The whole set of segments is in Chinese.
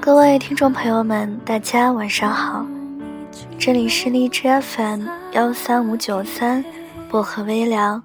各位听众朋友们大家晚上好。这里是荔枝 fm 幺三五九三薄荷微凉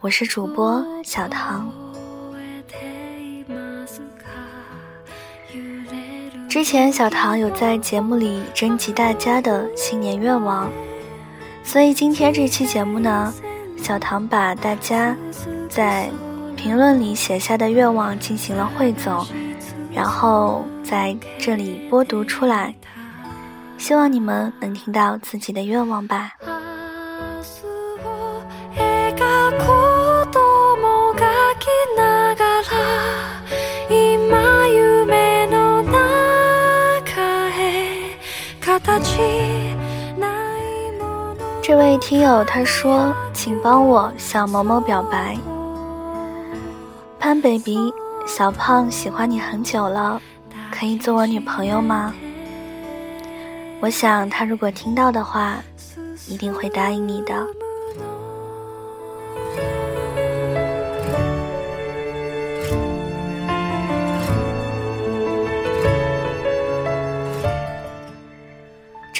我是主播小唐。之前小唐有在节目里征集大家的新年愿望，所以今天这期节目呢，小唐把大家在评论里写下的愿望进行了汇总。然后在这里播读出来，希望你们能听到自己的愿望吧。这位听友他说：“请帮我向某某表白，潘 baby。”小胖喜欢你很久了，可以做我女朋友吗？我想他如果听到的话，一定会答应你的。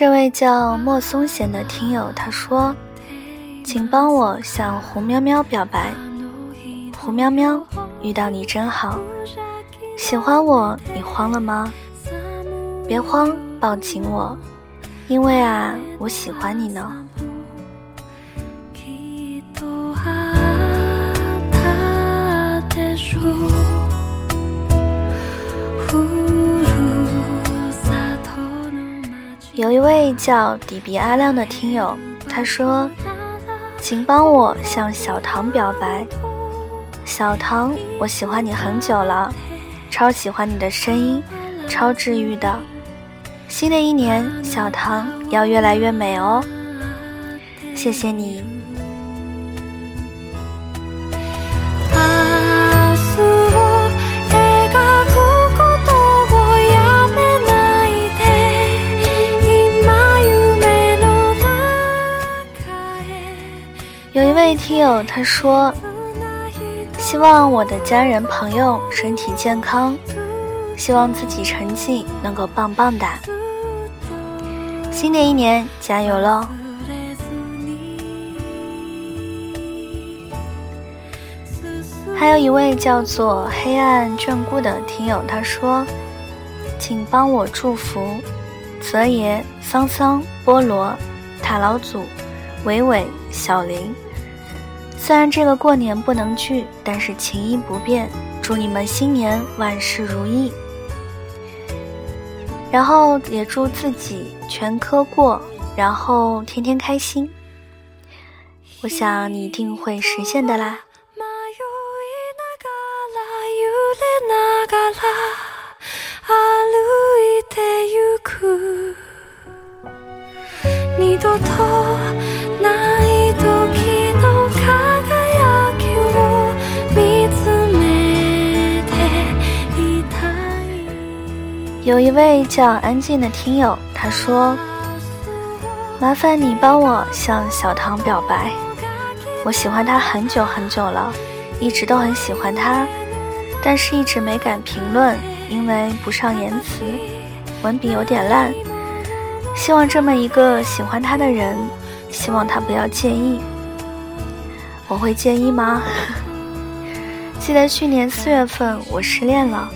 这位叫莫松贤的听友他说：“请帮我向胡喵喵表白，胡喵喵。”遇到你真好，喜欢我，你慌了吗？别慌，抱紧我，因为啊，我喜欢你呢。叫迪比阿亮的听友，他说：“请帮我向小唐表白。”小唐，我喜欢你很久了，超喜欢你的声音，超治愈的。新的一年，小唐要越来越美哦。谢谢你。位听友他说。希望我的家人朋友身体健康，希望自己成绩能够棒棒哒。新的一年加油喽！还有一位叫做黑暗眷顾的听友，他说：“请帮我祝福泽爷、桑桑、菠萝、塔老祖、伟伟、小林。”虽然这个过年不能聚，但是情谊不变。祝你们新年万事如意，然后也祝自己全科过，然后天天开心。我想你一定会实现的啦。有一位叫安静的听友，他说：“麻烦你帮我向小唐表白，我喜欢他很久很久了，一直都很喜欢他，但是一直没敢评论，因为不上言辞，文笔有点烂。希望这么一个喜欢他的人，希望他不要介意。我会介意吗？记得去年四月份我失恋了。”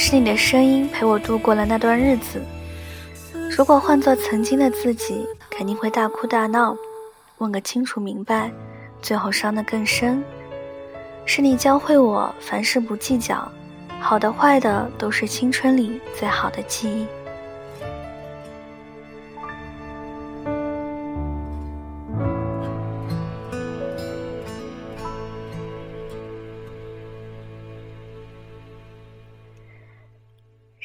是你的声音陪我度过了那段日子。如果换做曾经的自己，肯定会大哭大闹，问个清楚明白，最后伤得更深。是你教会我凡事不计较，好的坏的都是青春里最好的记忆。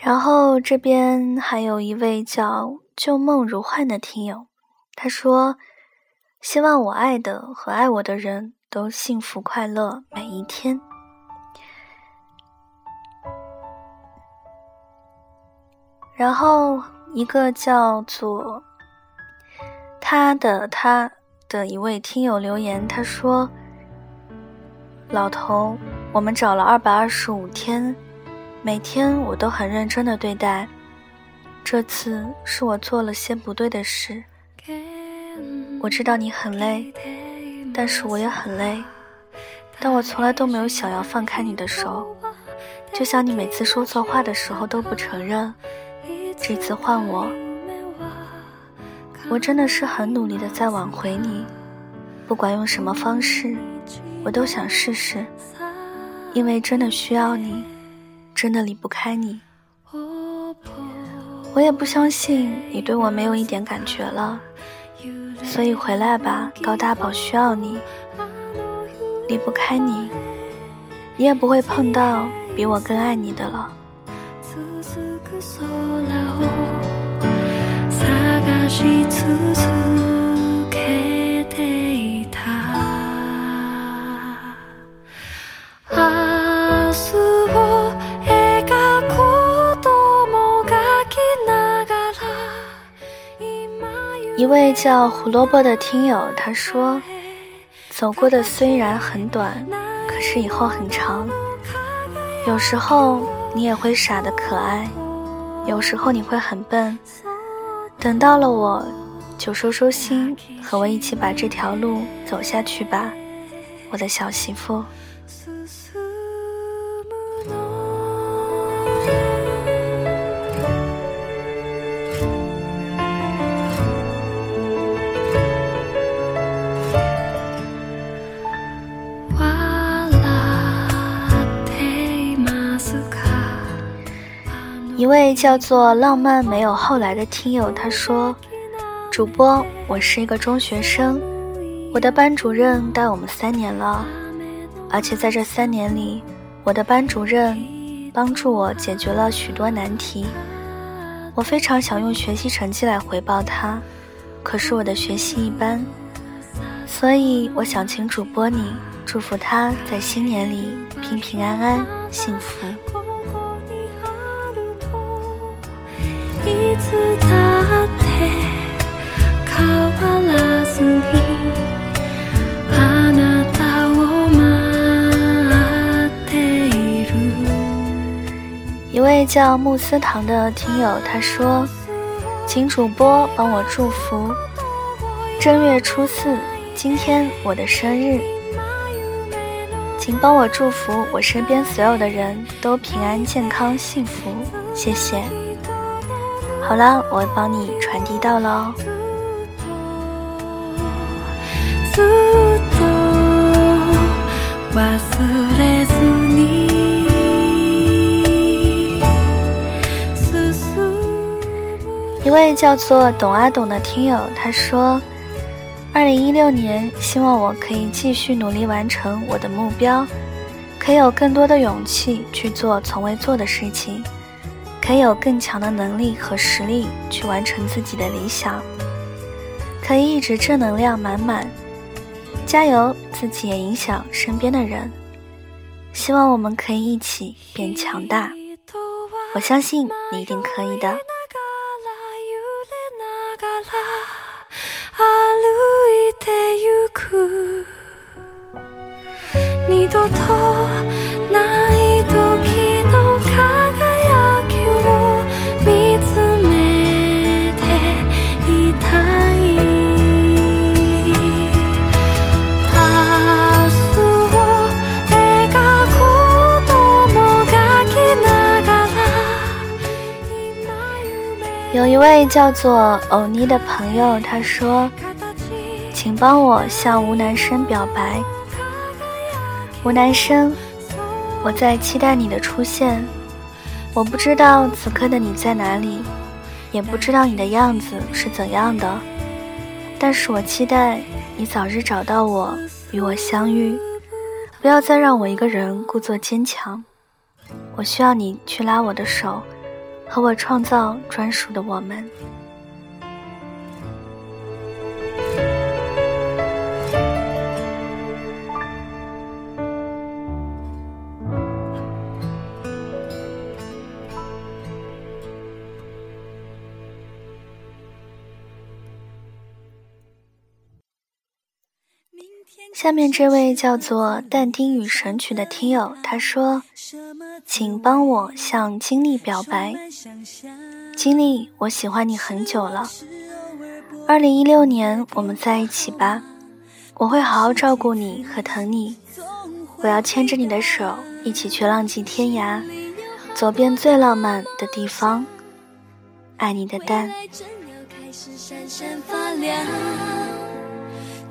然后这边还有一位叫旧梦如幻的听友，他说：“希望我爱的和爱我的人都幸福快乐每一天。”然后一个叫做他的他的一位听友留言，他说：“老头，我们找了二百二十五天，每天我都很认真的对待。这次是我做了些不对的事。我知道你很累，但是我也很累。但我从来都没有想要放开你的手，就像你每次说错话的时候都不承认。这次换我。”我真的是很努力的在挽回你，不管用什么方式，我都想试试，因为真的需要你，真的离不开你。我也不相信你对我没有一点感觉了，所以回来吧，高大宝需要你，离不开你，你也不会碰到比我更爱你的了。位叫胡萝卜的听友他说：“走过的虽然很短，可是以后很长。有时候你也会傻的可爱，有时候你会很笨。”等到了我，就收收心，和我一起把这条路走下去吧，我的小媳妇。一位叫做“浪漫没有后来”的听友他说：“主播，我是一个中学生，我的班主任带我们三年了，而且在这三年里，我的班主任帮助我解决了许多难题。我非常想用学习成绩来回报他，可是我的学习一般，所以我想请主播你祝福他在新年里平平安安、幸福。”一位叫慕斯堂的听友他说：“请主播帮我祝福，正月初四，今天我的生日，请帮我祝福我身边所有的人都平安健康幸福，谢谢。”好了，我帮你传递到了。一位叫做董阿董的听友他说：“二零一六年，希望我可以继续努力完成我的目标，可以有更多的勇气去做从未做的事情。”可以有更强的能力和实力去完成自己的理想，可以一直正能量满满，加油！自己也影响身边的人，希望我们可以一起变强大。我相信你一定可以的。叫做欧尼的朋友，他说：“请帮我向吴南生表白。吴南生，我在期待你的出现。我不知道此刻的你在哪里，也不知道你的样子是怎样的，但是我期待你早日找到我，与我相遇。不要再让我一个人故作坚强，我需要你去拉我的手。”和我创造专属的我们。下面这位叫做但丁与神曲的听友，他说：“请帮我向经历表白，经历，我喜欢你很久了。二零一六年，我们在一起吧，我会好好照顾你和疼你。我要牵着你的手，一起去浪迹天涯，走遍最浪漫的地方。爱你的蛋。”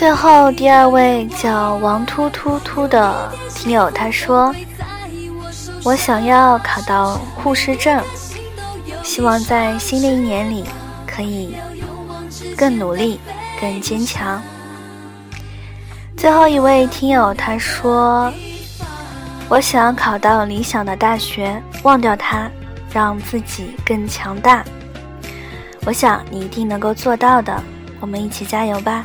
最后第二位叫王突突突的听友，他说：“我想要考到护士证，希望在新的一年里可以更努力、更坚强。”最后一位听友他说：“我想要考到理想的大学，忘掉它，让自己更强大。我想你一定能够做到的，我们一起加油吧！”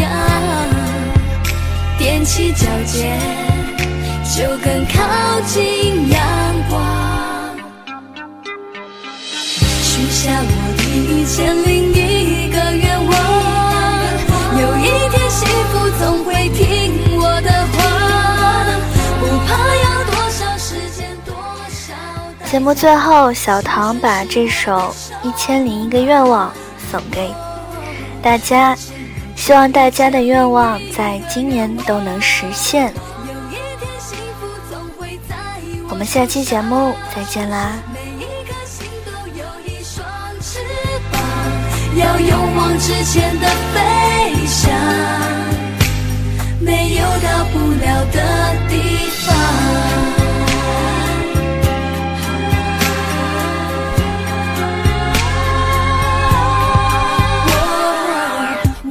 样？踮起脚尖，就更靠近阳光。许下我第一千零一个愿望，有一天幸福总会听我的话。不怕要多少时间，多少。节目最后，小唐把这首《一千零一个愿望》送给大家。希望大家的愿望在今年都能实现。我们下期节目再见啦！要勇往直前的飞翔，没有到不了的地方。